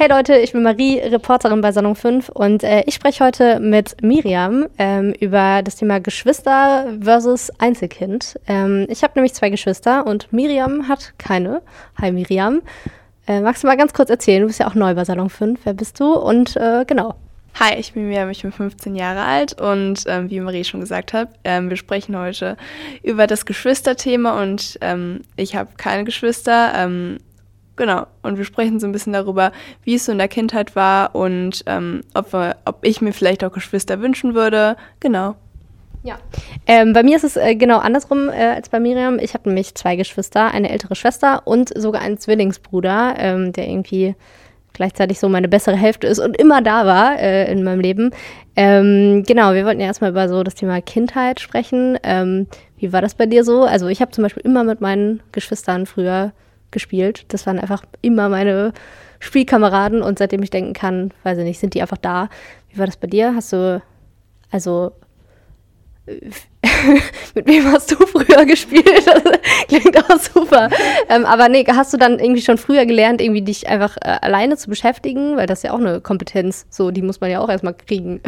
Hey Leute, ich bin Marie, Reporterin bei Salon 5 und äh, ich spreche heute mit Miriam ähm, über das Thema Geschwister versus Einzelkind. Ähm, ich habe nämlich zwei Geschwister und Miriam hat keine. Hi Miriam. Äh, magst du mal ganz kurz erzählen? Du bist ja auch neu bei Salon 5. Wer bist du? Und äh, genau. Hi, ich bin Miriam, ich bin 15 Jahre alt und ähm, wie Marie schon gesagt hat, ähm, wir sprechen heute über das Geschwisterthema und ähm, ich habe keine Geschwister. Genau. Und wir sprechen so ein bisschen darüber, wie es so in der Kindheit war und ähm, ob, wir, ob ich mir vielleicht auch Geschwister wünschen würde. Genau. Ja. Ähm, bei mir ist es äh, genau andersrum äh, als bei Miriam. Ich habe nämlich zwei Geschwister, eine ältere Schwester und sogar einen Zwillingsbruder, ähm, der irgendwie gleichzeitig so meine bessere Hälfte ist und immer da war äh, in meinem Leben. Ähm, genau, wir wollten ja erstmal über so das Thema Kindheit sprechen. Ähm, wie war das bei dir so? Also ich habe zum Beispiel immer mit meinen Geschwistern früher gespielt. Das waren einfach immer meine Spielkameraden und seitdem ich denken kann, weiß ich nicht, sind die einfach da. Wie war das bei dir? Hast du, also, mit wem hast du früher gespielt? Das klingt auch super. Ähm, aber nee, hast du dann irgendwie schon früher gelernt, irgendwie dich einfach äh, alleine zu beschäftigen? Weil das ist ja auch eine Kompetenz, so, die muss man ja auch erstmal kriegen.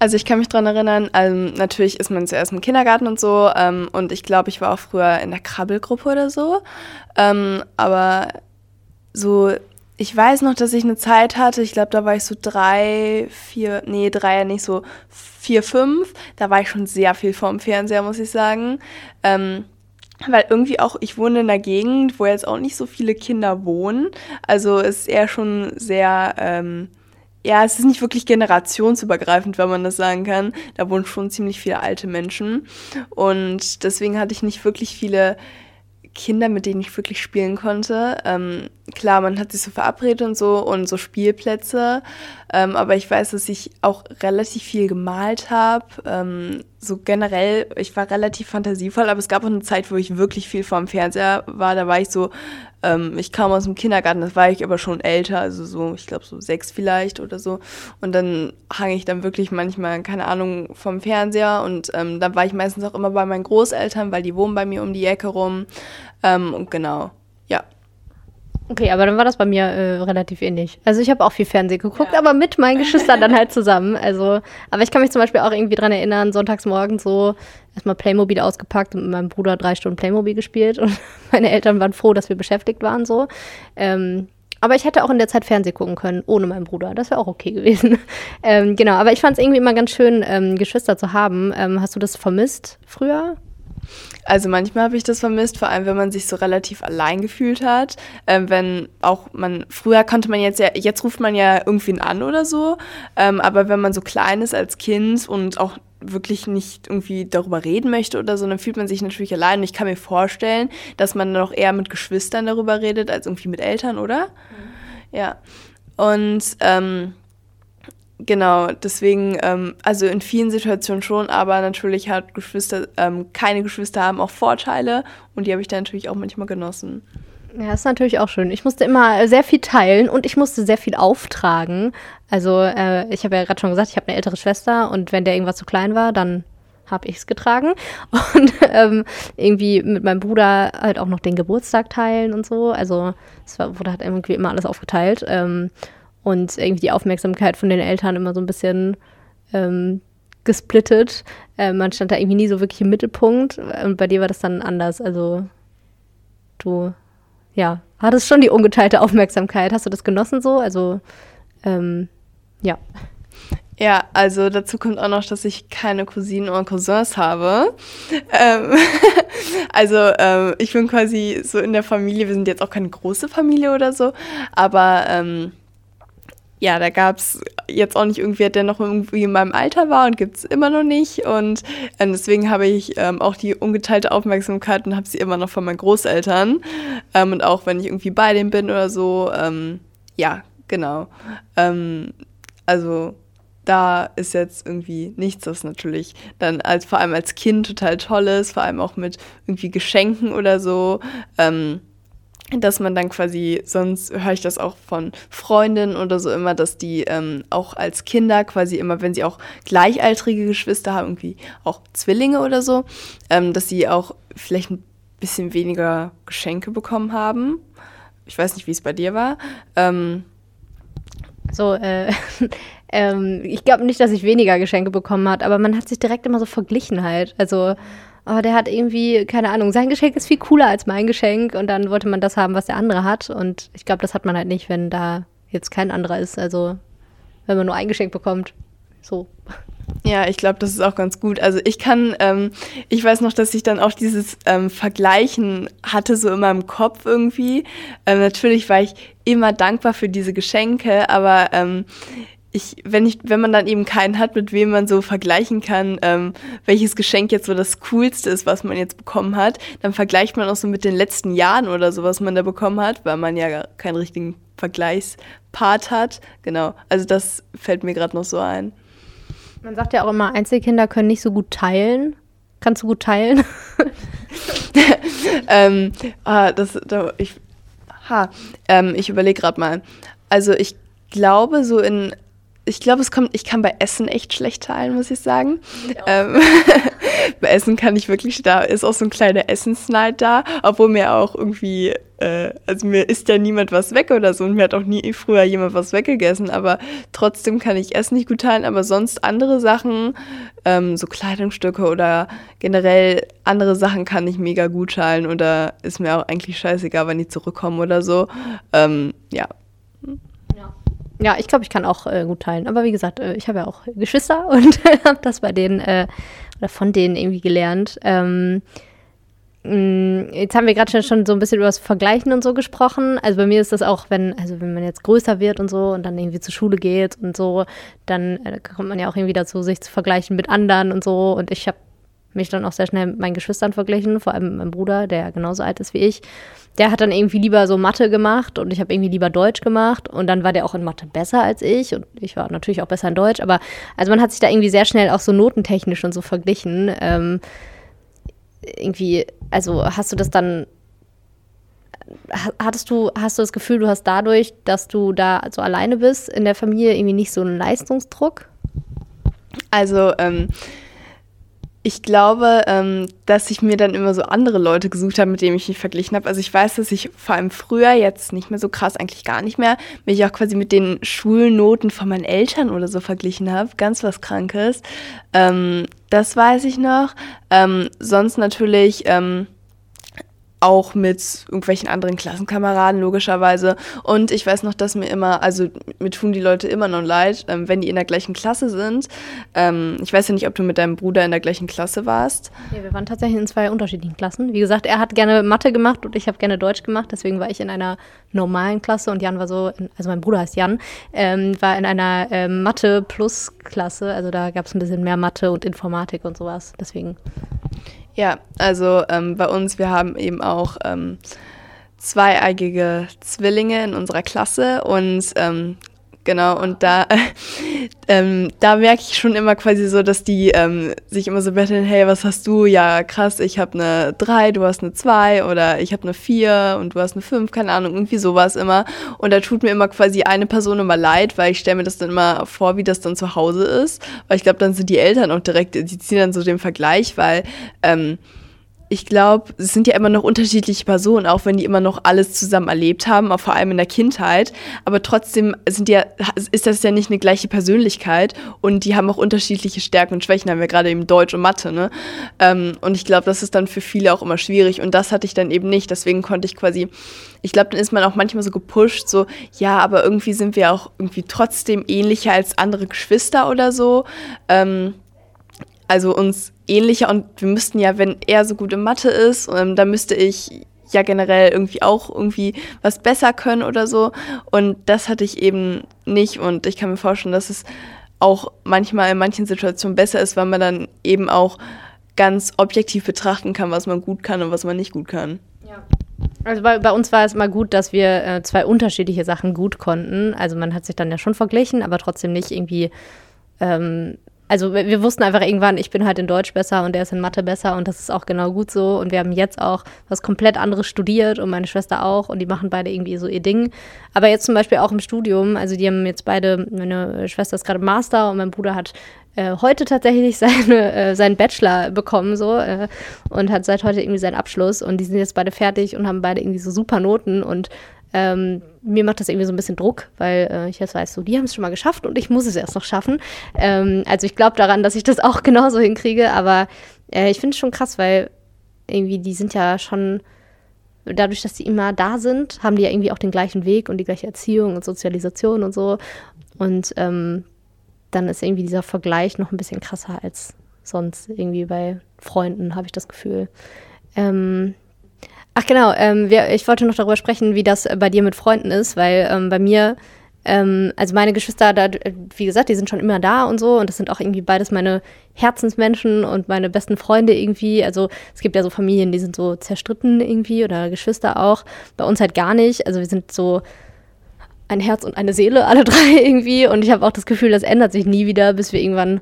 Also ich kann mich daran erinnern, ähm, natürlich ist man zuerst im Kindergarten und so ähm, und ich glaube, ich war auch früher in der Krabbelgruppe oder so. Ähm, aber so, ich weiß noch, dass ich eine Zeit hatte, ich glaube, da war ich so drei, vier, nee, drei ja nicht, so vier, fünf. Da war ich schon sehr viel vorm Fernseher, muss ich sagen. Ähm, weil irgendwie auch, ich wohne in einer Gegend, wo jetzt auch nicht so viele Kinder wohnen. Also ist eher schon sehr ähm, ja, es ist nicht wirklich generationsübergreifend, wenn man das sagen kann. Da wohnen schon ziemlich viele alte Menschen. Und deswegen hatte ich nicht wirklich viele Kinder, mit denen ich wirklich spielen konnte. Ähm, klar, man hat sich so verabredet und so und so Spielplätze. Ähm, aber ich weiß, dass ich auch relativ viel gemalt habe. Ähm, so generell, ich war relativ fantasievoll, aber es gab auch eine Zeit, wo ich wirklich viel vorm Fernseher war. Da war ich so, ähm, ich kam aus dem Kindergarten, das war ich aber schon älter, also so, ich glaube so sechs vielleicht oder so. Und dann hang ich dann wirklich manchmal, keine Ahnung, vom Fernseher und ähm, dann war ich meistens auch immer bei meinen Großeltern, weil die wohnen bei mir um die Ecke rum. Ähm, und genau, ja. Okay, aber dann war das bei mir äh, relativ ähnlich. Also ich habe auch viel Fernsehen geguckt, ja. aber mit meinen Geschwistern dann halt zusammen. Also, aber ich kann mich zum Beispiel auch irgendwie dran erinnern, sonntags morgens so erstmal Playmobil ausgepackt und mit meinem Bruder drei Stunden Playmobil gespielt und meine Eltern waren froh, dass wir beschäftigt waren so. Ähm, aber ich hätte auch in der Zeit Fernsehen gucken können, ohne meinen Bruder. Das wäre auch okay gewesen. ähm, genau, aber ich fand es irgendwie immer ganz schön, ähm, Geschwister zu haben. Ähm, hast du das vermisst früher? Also manchmal habe ich das vermisst, vor allem wenn man sich so relativ allein gefühlt hat. Ähm, wenn auch man, früher konnte man jetzt ja, jetzt ruft man ja irgendwen an oder so, ähm, aber wenn man so klein ist als Kind und auch wirklich nicht irgendwie darüber reden möchte oder so, dann fühlt man sich natürlich allein. Und ich kann mir vorstellen, dass man noch eher mit Geschwistern darüber redet, als irgendwie mit Eltern, oder? Mhm. Ja. Und ähm, Genau, deswegen, ähm, also in vielen Situationen schon, aber natürlich hat Geschwister, ähm, keine Geschwister haben auch Vorteile und die habe ich dann natürlich auch manchmal genossen. Ja, ist natürlich auch schön. Ich musste immer sehr viel teilen und ich musste sehr viel auftragen. Also äh, ich habe ja gerade schon gesagt, ich habe eine ältere Schwester und wenn der irgendwas zu klein war, dann habe ich es getragen und ähm, irgendwie mit meinem Bruder halt auch noch den Geburtstag teilen und so. Also es wurde halt irgendwie immer alles aufgeteilt. Ähm, und irgendwie die Aufmerksamkeit von den Eltern immer so ein bisschen ähm, gesplittet. Äh, man stand da irgendwie nie so wirklich im Mittelpunkt und bei dir war das dann anders. Also du, ja, hattest schon die ungeteilte Aufmerksamkeit. Hast du das genossen so? Also, ähm, ja. Ja, also dazu kommt auch noch, dass ich keine Cousinen oder Cousins habe. Ähm, also ähm, ich bin quasi so in der Familie, wir sind jetzt auch keine große Familie oder so, aber ähm, ja, da gab es jetzt auch nicht irgendwer, der noch irgendwie in meinem Alter war und gibt es immer noch nicht. Und äh, deswegen habe ich ähm, auch die ungeteilte Aufmerksamkeit und habe sie immer noch von meinen Großeltern. Ähm, und auch wenn ich irgendwie bei denen bin oder so, ähm, ja, genau. Ähm, also da ist jetzt irgendwie nichts, was natürlich dann als vor allem als Kind total toll ist, vor allem auch mit irgendwie Geschenken oder so. Ähm, dass man dann quasi, sonst höre ich das auch von Freundinnen oder so immer, dass die ähm, auch als Kinder quasi immer, wenn sie auch gleichaltrige Geschwister haben, irgendwie auch Zwillinge oder so, ähm, dass sie auch vielleicht ein bisschen weniger Geschenke bekommen haben. Ich weiß nicht, wie es bei dir war. Ähm, So, äh, ähm, ich glaube nicht, dass ich weniger Geschenke bekommen hat, aber man hat sich direkt immer so verglichen halt. Also, oh, der hat irgendwie, keine Ahnung, sein Geschenk ist viel cooler als mein Geschenk und dann wollte man das haben, was der andere hat. Und ich glaube, das hat man halt nicht, wenn da jetzt kein anderer ist. Also, wenn man nur ein Geschenk bekommt. So. Ja, ich glaube, das ist auch ganz gut. Also ich kann, ähm, ich weiß noch, dass ich dann auch dieses ähm, Vergleichen hatte, so in meinem Kopf irgendwie. Ähm, natürlich war ich immer dankbar für diese Geschenke, aber ähm, ich, wenn ich, wenn man dann eben keinen hat, mit wem man so vergleichen kann, ähm, welches Geschenk jetzt so das coolste ist, was man jetzt bekommen hat, dann vergleicht man auch so mit den letzten Jahren oder so, was man da bekommen hat, weil man ja keinen richtigen Vergleichspart hat. Genau. Also das fällt mir gerade noch so ein. Man sagt ja auch immer, Einzelkinder können nicht so gut teilen. Kannst du gut teilen? ähm, ah, das, da, ich, ha, ähm, ich überlege gerade mal. Also ich glaube, so in ich glaube, es kommt, ich kann bei Essen echt schlecht teilen, muss ich sagen. Ähm, bei Essen kann ich wirklich, da ist auch so ein kleiner Essensneid da, obwohl mir auch irgendwie, äh, also mir isst ja niemand was weg oder so und mir hat auch nie früher jemand was weggegessen, aber trotzdem kann ich Essen nicht gut teilen, aber sonst andere Sachen, ähm, so Kleidungsstücke oder generell andere Sachen kann ich mega gut teilen oder ist mir auch eigentlich scheißegal, wenn die zurückkommen oder so. Ähm, ja, ja, ich glaube, ich kann auch äh, gut teilen. Aber wie gesagt, äh, ich habe ja auch Geschwister und habe das bei denen äh, oder von denen irgendwie gelernt. Ähm, mm, Jetzt haben wir gerade schon so ein bisschen über das Vergleichen und so gesprochen. Also bei mir ist das auch, wenn, also wenn man jetzt größer wird und so und dann irgendwie zur Schule geht und so, dann äh, kommt man ja auch irgendwie dazu, sich zu vergleichen mit anderen und so. Und ich habe mich dann auch sehr schnell mit meinen Geschwistern verglichen, vor allem mit meinem Bruder, der genauso alt ist wie ich der hat dann irgendwie lieber so Mathe gemacht und ich habe irgendwie lieber Deutsch gemacht und dann war der auch in Mathe besser als ich und ich war natürlich auch besser in Deutsch, aber also man hat sich da irgendwie sehr schnell auch so notentechnisch und so verglichen. Ähm, irgendwie, also hast du das dann, hattest du, hast du das Gefühl, du hast dadurch, dass du da so alleine bist in der Familie irgendwie nicht so einen Leistungsdruck? Also, ähm, ich glaube, ähm, dass ich mir dann immer so andere Leute gesucht habe, mit denen ich mich verglichen habe. Also ich weiß, dass ich vor allem früher, jetzt nicht mehr so krass, eigentlich gar nicht mehr, mich auch quasi mit den Schulnoten von meinen Eltern oder so verglichen habe. Ganz was Krankes. Ähm, das weiß ich noch. Ähm, sonst natürlich ähm, auch mit irgendwelchen anderen Klassenkameraden, logischerweise. Und ich weiß noch, dass mir immer, also mir tun die Leute immer noch leid, ähm, wenn die in der gleichen Klasse sind. Ähm, ich weiß ja nicht, ob du mit deinem Bruder in der gleichen Klasse warst. Ja, wir waren tatsächlich in zwei unterschiedlichen Klassen. Wie gesagt, er hat gerne Mathe gemacht und ich habe gerne Deutsch gemacht. Deswegen war ich in einer normalen Klasse und Jan war so, in, also mein Bruder heißt Jan, ähm, war in einer ähm, Mathe-Plus-Klasse. Also da gab es ein bisschen mehr Mathe und Informatik und sowas. Deswegen. Ja, also ähm, bei uns, wir haben eben auch ähm, zweieigige Zwillinge in unserer Klasse und ähm, genau, und da, ähm, da merke ich schon immer quasi so, dass die ähm, sich immer so betteln, hey, was hast du? Ja, krass, ich habe eine 3, du hast eine 2 oder ich habe eine 4 und du hast eine 5, keine Ahnung, irgendwie sowas immer. Und da tut mir immer quasi eine Person immer leid, weil ich stelle mir das dann immer vor, wie das dann zu Hause ist. Weil ich glaube, dann sind die Eltern auch direkt, die ziehen dann so den Vergleich, weil ähm, ich glaube, es sind ja immer noch unterschiedliche Personen, auch wenn die immer noch alles zusammen erlebt haben, auch vor allem in der Kindheit. Aber trotzdem sind ja, ist das ja nicht eine gleiche Persönlichkeit und die haben auch unterschiedliche Stärken und Schwächen, haben wir gerade eben Deutsch und Mathe, ne? Ähm, und ich glaube, das ist dann für viele auch immer schwierig und das hatte ich dann eben nicht. Deswegen konnte ich quasi, ich glaube, dann ist man auch manchmal so gepusht, so, ja, aber irgendwie sind wir auch irgendwie trotzdem ähnlicher als andere Geschwister oder so. Ähm, also uns ähnlicher und wir müssten ja, wenn er so gut in Mathe ist, ähm, dann müsste ich ja generell irgendwie auch irgendwie was besser können oder so. Und das hatte ich eben nicht und ich kann mir vorstellen, dass es auch manchmal in manchen Situationen besser ist, weil man dann eben auch ganz objektiv betrachten kann, was man gut kann und was man nicht gut kann. Ja. Also bei, bei uns war es mal gut, dass wir äh, zwei unterschiedliche Sachen gut konnten. Also man hat sich dann ja schon verglichen, aber trotzdem nicht irgendwie ähm, also wir wussten einfach irgendwann, ich bin halt in Deutsch besser und er ist in Mathe besser und das ist auch genau gut so. Und wir haben jetzt auch was komplett anderes studiert und meine Schwester auch und die machen beide irgendwie so ihr Ding. Aber jetzt zum Beispiel auch im Studium, also die haben jetzt beide, meine Schwester ist gerade Master und mein Bruder hat äh, heute tatsächlich seine, äh, seinen Bachelor bekommen so äh, und hat seit heute irgendwie seinen Abschluss und die sind jetzt beide fertig und haben beide irgendwie so super Noten und ähm, mir macht das irgendwie so ein bisschen Druck, weil äh, ich jetzt weiß, so, die haben es schon mal geschafft und ich muss es erst noch schaffen. Ähm, also ich glaube daran, dass ich das auch genauso hinkriege, aber äh, ich finde es schon krass, weil irgendwie die sind ja schon, dadurch, dass die immer da sind, haben die ja irgendwie auch den gleichen Weg und die gleiche Erziehung und Sozialisation und so. Und ähm, dann ist irgendwie dieser Vergleich noch ein bisschen krasser als sonst irgendwie bei Freunden, habe ich das Gefühl. Ähm, ach genau, ähm, wir, ich wollte noch darüber sprechen, wie das bei dir mit Freunden ist, weil ähm, bei mir, ähm, also meine Geschwister, da, wie gesagt, die sind schon immer da und so und das sind auch irgendwie beides meine Herzensmenschen und meine besten Freunde irgendwie. Also es gibt ja so Familien, die sind so zerstritten irgendwie oder Geschwister auch. Bei uns halt gar nicht. Also wir sind so ein Herz und eine Seele, alle drei irgendwie. Und ich habe auch das Gefühl, das ändert sich nie wieder, bis wir irgendwann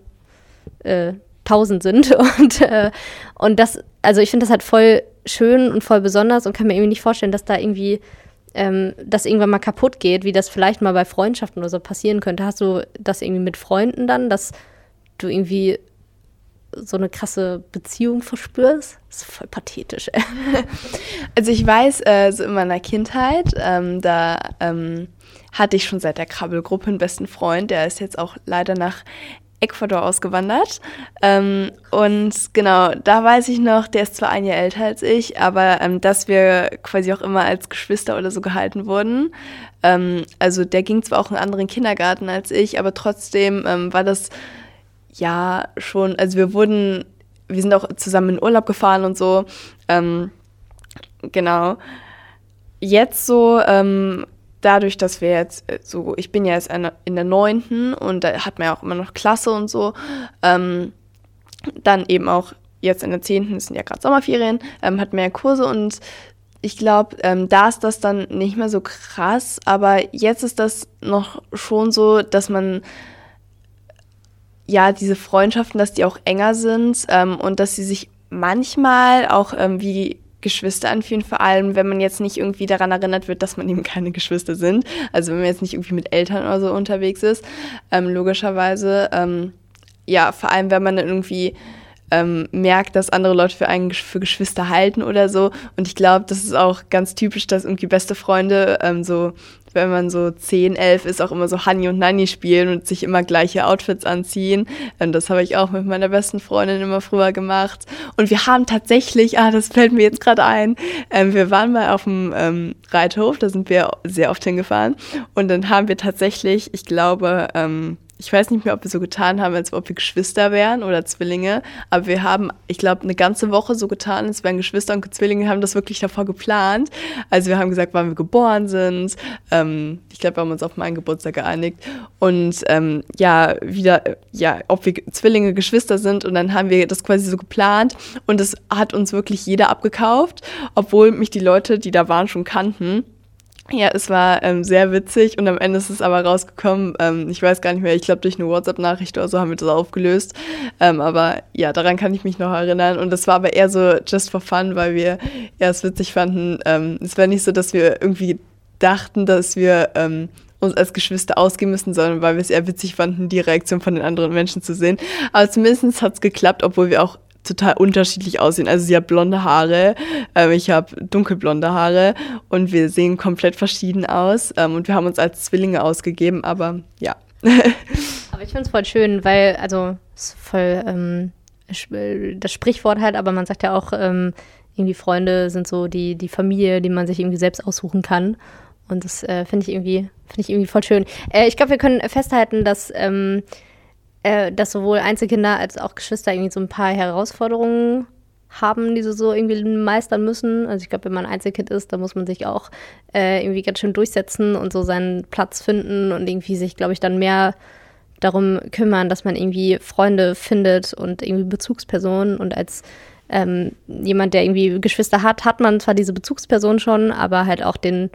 äh, tausend sind. Und, äh, und das, also ich finde das halt voll schön und voll besonders und kann mir irgendwie nicht vorstellen, dass da irgendwie ähm, das irgendwann mal kaputt geht, wie das vielleicht mal bei Freundschaften oder so passieren könnte. Hast du das irgendwie mit Freunden dann, dass du irgendwie so eine krasse Beziehung verspürst? Das ist voll pathetisch. also ich weiß, äh, so in meiner Kindheit, ähm, da ähm, hatte ich schon seit der Krabbelgruppe einen besten Freund, der ist jetzt auch leider nach Ecuador ausgewandert. Ähm, und genau, da weiß ich noch, der ist zwar ein Jahr älter als ich, aber ähm, dass wir quasi auch immer als Geschwister oder so gehalten wurden. Ähm, also der ging zwar auch in einen anderen Kindergarten als ich, aber trotzdem ähm, war das ja schon, also wir wurden, wir sind auch zusammen in Urlaub gefahren und so. Ähm, genau. Jetzt so ähm, dadurch, dass wir jetzt äh, so, ich bin ja jetzt in der neunten und da hat man ja auch immer noch Klasse und so, ähm, dann eben auch jetzt in der zehnten, es sind ja gerade Sommerferien, ähm, hat mehr Kurse und ich glaube, ähm, da ist das dann nicht mehr so krass, aber jetzt ist das noch schon so, dass man ja diese Freundschaften, dass die auch enger sind ähm, und dass sie sich manchmal auch ähm, wie Geschwister anfühlen, vor allem wenn man jetzt nicht irgendwie daran erinnert wird, dass man eben keine Geschwister sind. Also wenn man jetzt nicht irgendwie mit Eltern oder so unterwegs ist, ähm, logischerweise. Ähm, ja, vor allem wenn man dann irgendwie ähm, merkt, dass andere Leute für einen für Geschwister halten oder so. Und ich glaube, das ist auch ganz typisch, dass irgendwie beste Freunde ähm, so wenn man so 10, 11 ist, auch immer so Honey und Nanny spielen und sich immer gleiche Outfits anziehen. Und das habe ich auch mit meiner besten Freundin immer früher gemacht. Und wir haben tatsächlich, ah, das fällt mir jetzt gerade ein, ähm, wir waren mal auf dem ähm, Reithof, da sind wir sehr oft hingefahren. Und dann haben wir tatsächlich, ich glaube, ähm, ich weiß nicht mehr, ob wir so getan haben, als ob wir Geschwister wären oder Zwillinge, aber wir haben, ich glaube, eine ganze Woche so getan, als wären Geschwister und Zwillinge, haben das wirklich davor geplant. Also wir haben gesagt, wann wir geboren sind. Ähm, ich glaube, wir haben uns auf meinen Geburtstag geeinigt und ähm, ja, wieder, ja, ob wir Zwillinge, Geschwister sind und dann haben wir das quasi so geplant und das hat uns wirklich jeder abgekauft, obwohl mich die Leute, die da waren, schon kannten. Ja, es war ähm, sehr witzig und am Ende ist es aber rausgekommen. Ähm, ich weiß gar nicht mehr, ich glaube durch eine WhatsApp-Nachricht oder so haben wir das aufgelöst. Ähm, aber ja, daran kann ich mich noch erinnern. Und das war aber eher so just for fun, weil wir ja es witzig fanden. Ähm, es war nicht so, dass wir irgendwie dachten, dass wir ähm, uns als Geschwister ausgehen müssen, sondern weil wir es eher witzig fanden, die Reaktion von den anderen Menschen zu sehen. Aber zumindest hat es geklappt, obwohl wir auch total unterschiedlich aussehen. Also sie hat blonde Haare, ähm, ich habe dunkelblonde Haare und wir sehen komplett verschieden aus. Ähm, und wir haben uns als Zwillinge ausgegeben, aber ja. aber ich finde es voll schön, weil, also, es ist voll ähm, das Sprichwort halt, aber man sagt ja auch, ähm, irgendwie Freunde sind so die, die Familie, die man sich irgendwie selbst aussuchen kann. Und das äh, finde ich irgendwie, finde ich irgendwie voll schön. Äh, ich glaube, wir können festhalten, dass ähm, äh, dass sowohl Einzelkinder als auch Geschwister irgendwie so ein paar Herausforderungen haben, die sie so irgendwie meistern müssen. Also ich glaube, wenn man Einzelkind ist, dann muss man sich auch äh, irgendwie ganz schön durchsetzen und so seinen Platz finden und irgendwie sich, glaube ich, dann mehr darum kümmern, dass man irgendwie Freunde findet und irgendwie Bezugspersonen und als ähm, jemand, der irgendwie Geschwister hat, hat man zwar diese Bezugsperson schon, aber halt auch den,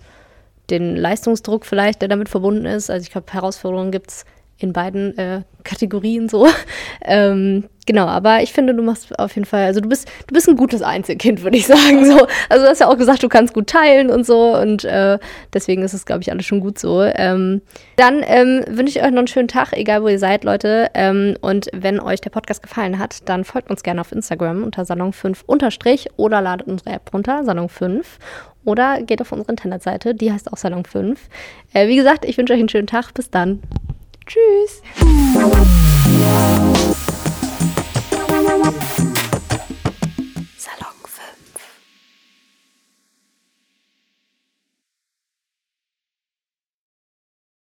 den Leistungsdruck vielleicht, der damit verbunden ist. Also ich glaube, Herausforderungen gibt es in beiden äh, Kategorien so. ähm, genau, aber ich finde, du machst auf jeden Fall, also du bist, du bist ein gutes Einzelkind, würde ich sagen. So. Also du hast ja auch gesagt, du kannst gut teilen und so und äh, deswegen ist es, glaube ich, alles schon gut so. Ähm, dann ähm, wünsche ich euch noch einen schönen Tag, egal wo ihr seid, Leute. Ähm, und wenn euch der Podcast gefallen hat, dann folgt uns gerne auf Instagram unter Salon5 unterstrich oder ladet unsere App runter, Salon 5. oder geht auf unsere Internetseite, die heißt auch Salon 5. Äh, wie gesagt, ich wünsche euch einen schönen Tag. Bis dann. Tschüss.